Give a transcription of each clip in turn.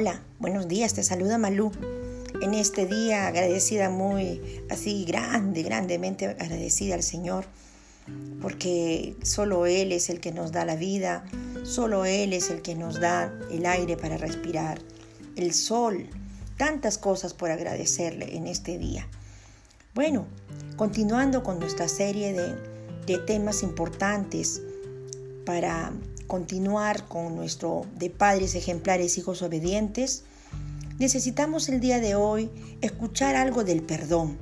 Hola, buenos días, te saluda Malú. En este día agradecida muy, así grande, grandemente agradecida al Señor, porque solo Él es el que nos da la vida, solo Él es el que nos da el aire para respirar, el sol, tantas cosas por agradecerle en este día. Bueno, continuando con nuestra serie de, de temas importantes para continuar con nuestro de padres ejemplares, hijos obedientes, necesitamos el día de hoy escuchar algo del perdón.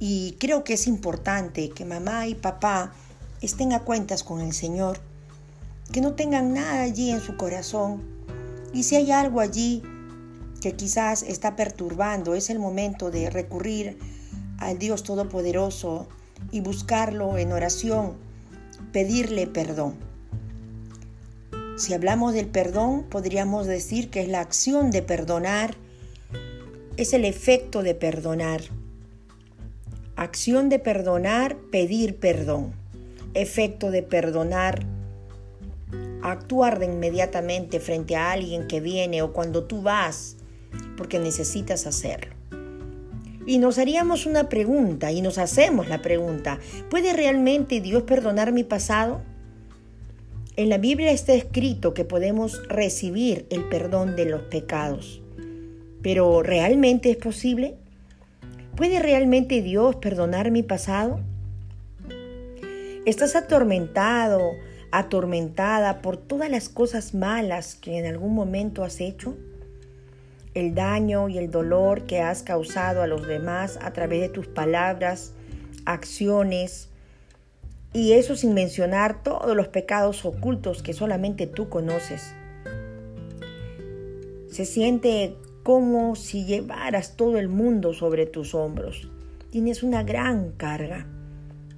Y creo que es importante que mamá y papá estén a cuentas con el Señor, que no tengan nada allí en su corazón. Y si hay algo allí que quizás está perturbando, es el momento de recurrir al Dios Todopoderoso y buscarlo en oración, pedirle perdón. Si hablamos del perdón, podríamos decir que es la acción de perdonar, es el efecto de perdonar. Acción de perdonar, pedir perdón. Efecto de perdonar, actuar de inmediatamente frente a alguien que viene o cuando tú vas, porque necesitas hacerlo. Y nos haríamos una pregunta y nos hacemos la pregunta, ¿puede realmente Dios perdonar mi pasado? En la Biblia está escrito que podemos recibir el perdón de los pecados. Pero ¿realmente es posible? ¿Puede realmente Dios perdonar mi pasado? ¿Estás atormentado, atormentada por todas las cosas malas que en algún momento has hecho? El daño y el dolor que has causado a los demás a través de tus palabras, acciones, y eso sin mencionar todos los pecados ocultos que solamente tú conoces. Se siente como si llevaras todo el mundo sobre tus hombros. Tienes una gran carga.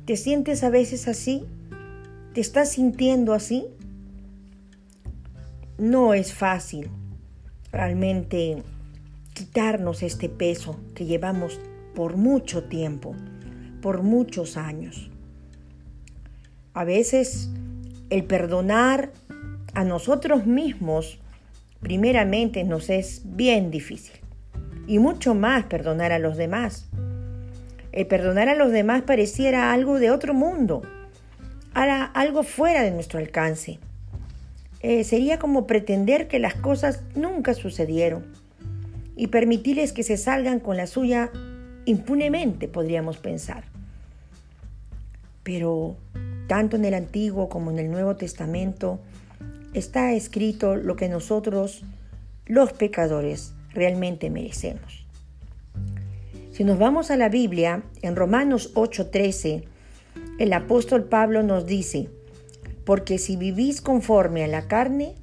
¿Te sientes a veces así? ¿Te estás sintiendo así? No es fácil realmente quitarnos este peso que llevamos por mucho tiempo, por muchos años. A veces el perdonar a nosotros mismos primeramente nos es bien difícil. Y mucho más perdonar a los demás. El perdonar a los demás pareciera algo de otro mundo, algo fuera de nuestro alcance. Eh, sería como pretender que las cosas nunca sucedieron y permitirles que se salgan con la suya impunemente, podríamos pensar. Pero tanto en el Antiguo como en el Nuevo Testamento, está escrito lo que nosotros, los pecadores, realmente merecemos. Si nos vamos a la Biblia, en Romanos 8:13, el apóstol Pablo nos dice, porque si vivís conforme a la carne,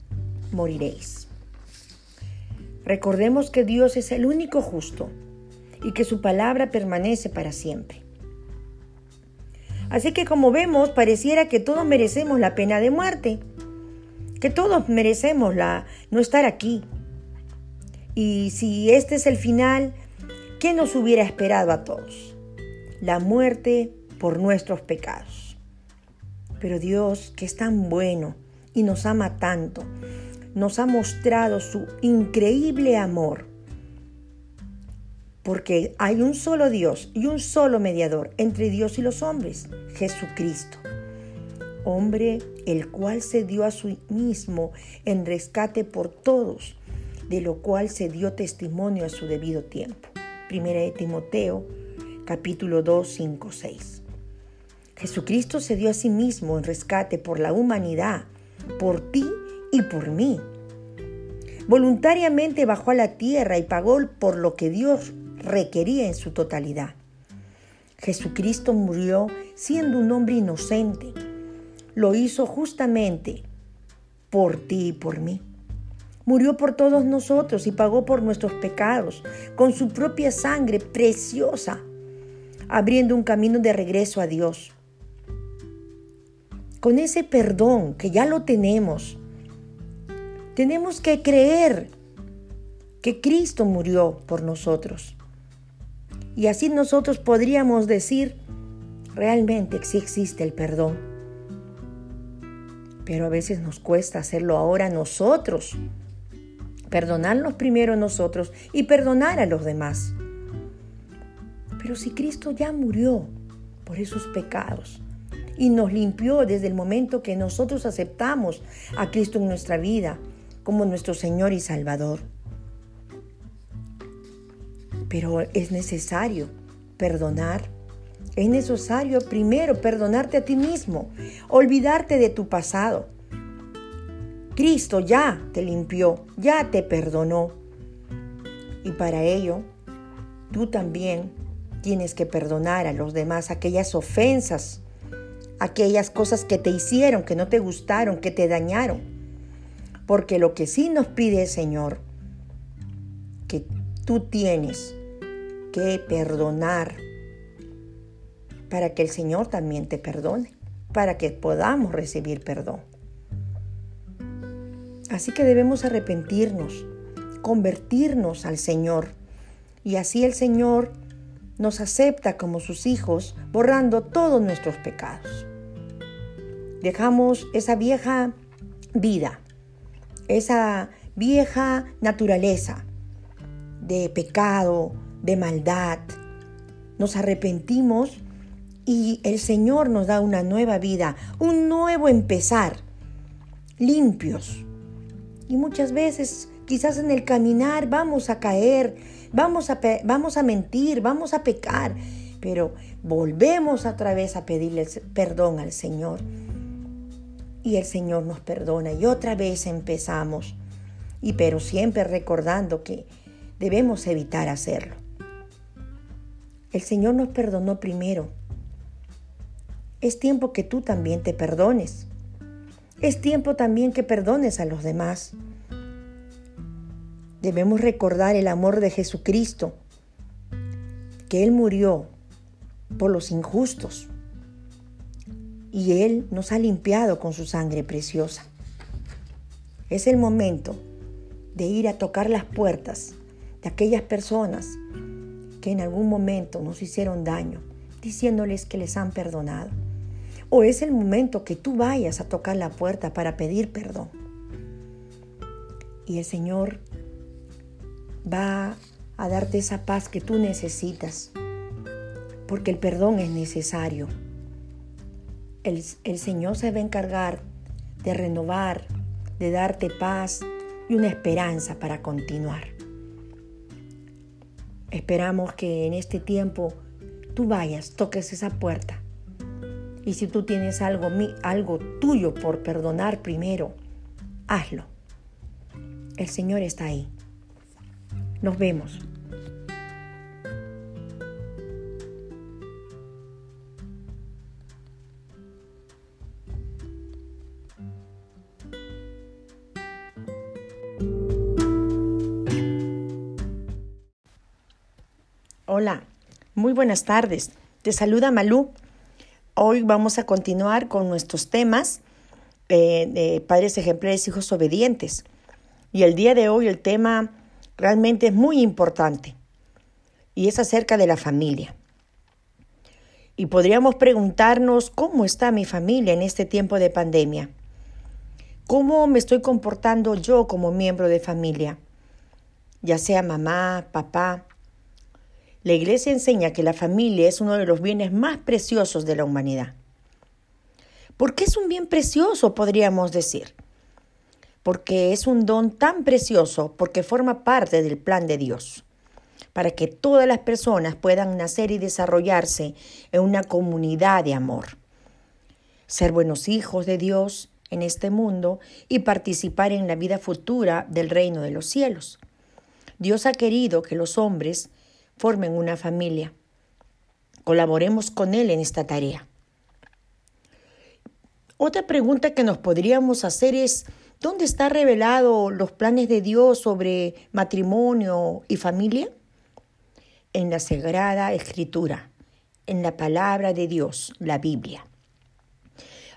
moriréis. Recordemos que Dios es el único justo y que su palabra permanece para siempre. Así que como vemos, pareciera que todos merecemos la pena de muerte, que todos merecemos la, no estar aquí. Y si este es el final, ¿qué nos hubiera esperado a todos? La muerte por nuestros pecados. Pero Dios, que es tan bueno y nos ama tanto, nos ha mostrado su increíble amor porque hay un solo Dios y un solo mediador entre Dios y los hombres, Jesucristo, hombre el cual se dio a sí mismo en rescate por todos, de lo cual se dio testimonio a su debido tiempo. Primera de Timoteo, capítulo 2, 5, 6. Jesucristo se dio a sí mismo en rescate por la humanidad, por ti y por mí. Voluntariamente bajó a la tierra y pagó por lo que Dios requería en su totalidad. Jesucristo murió siendo un hombre inocente. Lo hizo justamente por ti y por mí. Murió por todos nosotros y pagó por nuestros pecados con su propia sangre preciosa, abriendo un camino de regreso a Dios. Con ese perdón que ya lo tenemos, tenemos que creer que Cristo murió por nosotros. Y así nosotros podríamos decir, realmente sí existe el perdón. Pero a veces nos cuesta hacerlo ahora nosotros. Perdonarnos primero nosotros y perdonar a los demás. Pero si Cristo ya murió por esos pecados y nos limpió desde el momento que nosotros aceptamos a Cristo en nuestra vida como nuestro Señor y Salvador. Pero es necesario perdonar. Es necesario primero perdonarte a ti mismo, olvidarte de tu pasado. Cristo ya te limpió, ya te perdonó. Y para ello, tú también tienes que perdonar a los demás aquellas ofensas, aquellas cosas que te hicieron, que no te gustaron, que te dañaron. Porque lo que sí nos pide el Señor, que tú tienes que perdonar para que el Señor también te perdone, para que podamos recibir perdón. Así que debemos arrepentirnos, convertirnos al Señor, y así el Señor nos acepta como sus hijos, borrando todos nuestros pecados. Dejamos esa vieja vida, esa vieja naturaleza de pecado, de maldad. Nos arrepentimos y el Señor nos da una nueva vida, un nuevo empezar, limpios. Y muchas veces, quizás en el caminar, vamos a caer, vamos a, vamos a mentir, vamos a pecar, pero volvemos otra vez a pedirle perdón al Señor. Y el Señor nos perdona y otra vez empezamos. Y pero siempre recordando que debemos evitar hacerlo. El Señor nos perdonó primero. Es tiempo que tú también te perdones. Es tiempo también que perdones a los demás. Debemos recordar el amor de Jesucristo, que Él murió por los injustos y Él nos ha limpiado con su sangre preciosa. Es el momento de ir a tocar las puertas de aquellas personas que en algún momento nos hicieron daño, diciéndoles que les han perdonado. O es el momento que tú vayas a tocar la puerta para pedir perdón. Y el Señor va a darte esa paz que tú necesitas, porque el perdón es necesario. El, el, Señor se va a encargar de renovar, de darte paz y una esperanza para continuar. Esperamos que en este tiempo tú vayas, toques esa puerta. Y si tú tienes algo, algo tuyo por perdonar primero, hazlo. El Señor está ahí. Nos vemos. Muy buenas tardes. Te saluda Malú. Hoy vamos a continuar con nuestros temas eh, de padres ejemplares, hijos obedientes. Y el día de hoy el tema realmente es muy importante y es acerca de la familia. Y podríamos preguntarnos cómo está mi familia en este tiempo de pandemia. ¿Cómo me estoy comportando yo como miembro de familia? Ya sea mamá, papá, la Iglesia enseña que la familia es uno de los bienes más preciosos de la humanidad. ¿Por qué es un bien precioso, podríamos decir? Porque es un don tan precioso porque forma parte del plan de Dios, para que todas las personas puedan nacer y desarrollarse en una comunidad de amor, ser buenos hijos de Dios en este mundo y participar en la vida futura del reino de los cielos. Dios ha querido que los hombres formen una familia. Colaboremos con Él en esta tarea. Otra pregunta que nos podríamos hacer es, ¿dónde está revelado los planes de Dios sobre matrimonio y familia? En la Sagrada Escritura, en la palabra de Dios, la Biblia.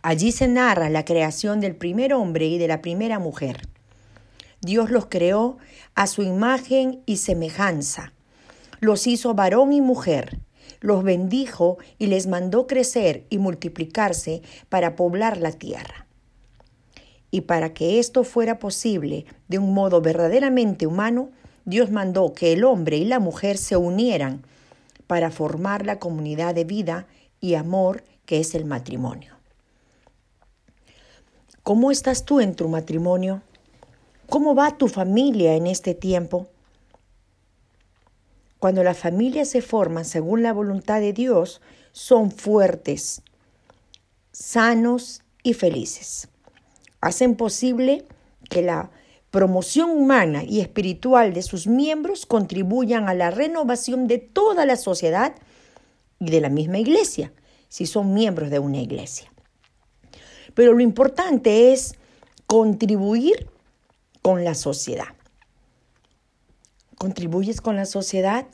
Allí se narra la creación del primer hombre y de la primera mujer. Dios los creó a su imagen y semejanza los hizo varón y mujer, los bendijo y les mandó crecer y multiplicarse para poblar la tierra. Y para que esto fuera posible de un modo verdaderamente humano, Dios mandó que el hombre y la mujer se unieran para formar la comunidad de vida y amor que es el matrimonio. ¿Cómo estás tú en tu matrimonio? ¿Cómo va tu familia en este tiempo? Cuando las familias se forman según la voluntad de Dios, son fuertes, sanos y felices. Hacen posible que la promoción humana y espiritual de sus miembros contribuyan a la renovación de toda la sociedad y de la misma iglesia, si son miembros de una iglesia. Pero lo importante es contribuir con la sociedad. ¿Contribuyes con la sociedad?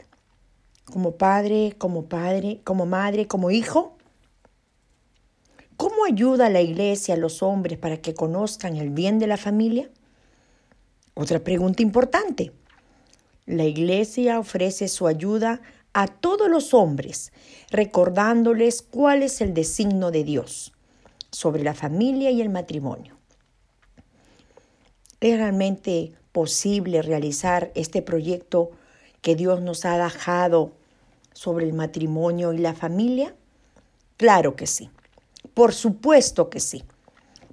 Como padre, como padre, como madre, como hijo. ¿Cómo ayuda la iglesia a los hombres para que conozcan el bien de la familia? Otra pregunta importante. La iglesia ofrece su ayuda a todos los hombres, recordándoles cuál es el designo de Dios sobre la familia y el matrimonio. ¿Es realmente posible realizar este proyecto que Dios nos ha dejado sobre el matrimonio y la familia? Claro que sí, por supuesto que sí,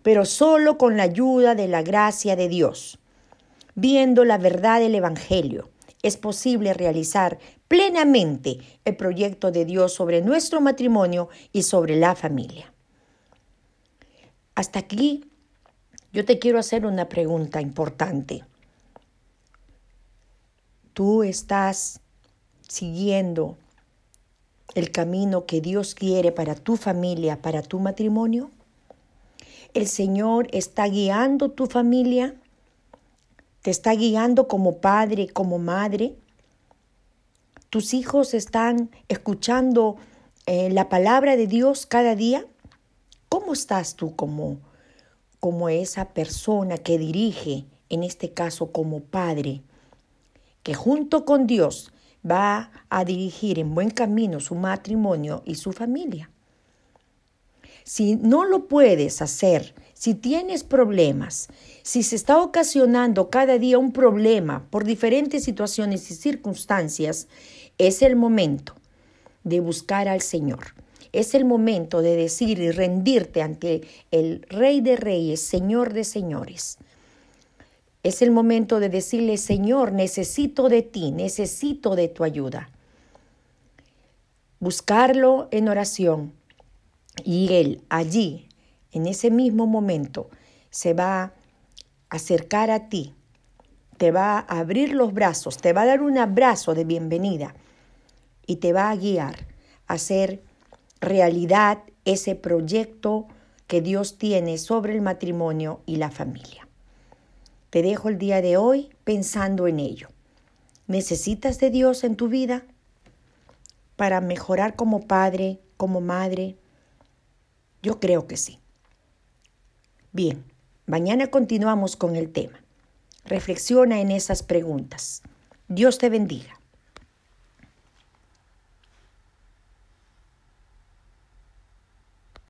pero solo con la ayuda de la gracia de Dios. Viendo la verdad del Evangelio, es posible realizar plenamente el proyecto de Dios sobre nuestro matrimonio y sobre la familia. Hasta aquí yo te quiero hacer una pregunta importante. ¿Tú estás siguiendo el camino que Dios quiere para tu familia, para tu matrimonio? ¿El Señor está guiando tu familia? ¿Te está guiando como padre, como madre? ¿Tus hijos están escuchando eh, la palabra de Dios cada día? ¿Cómo estás tú como, como esa persona que dirige, en este caso como padre, que junto con Dios va a dirigir en buen camino su matrimonio y su familia? Si no lo puedes hacer, si tienes problemas, si se está ocasionando cada día un problema por diferentes situaciones y circunstancias, es el momento de buscar al Señor. Es el momento de decir y rendirte ante el Rey de Reyes, Señor de Señores. Es el momento de decirle, Señor, necesito de ti, necesito de tu ayuda. Buscarlo en oración y Él allí, en ese mismo momento, se va a acercar a ti, te va a abrir los brazos, te va a dar un abrazo de bienvenida y te va a guiar a hacer realidad ese proyecto que Dios tiene sobre el matrimonio y la familia. Te dejo el día de hoy pensando en ello. ¿Necesitas de Dios en tu vida para mejorar como padre, como madre? Yo creo que sí. Bien, mañana continuamos con el tema. Reflexiona en esas preguntas. Dios te bendiga.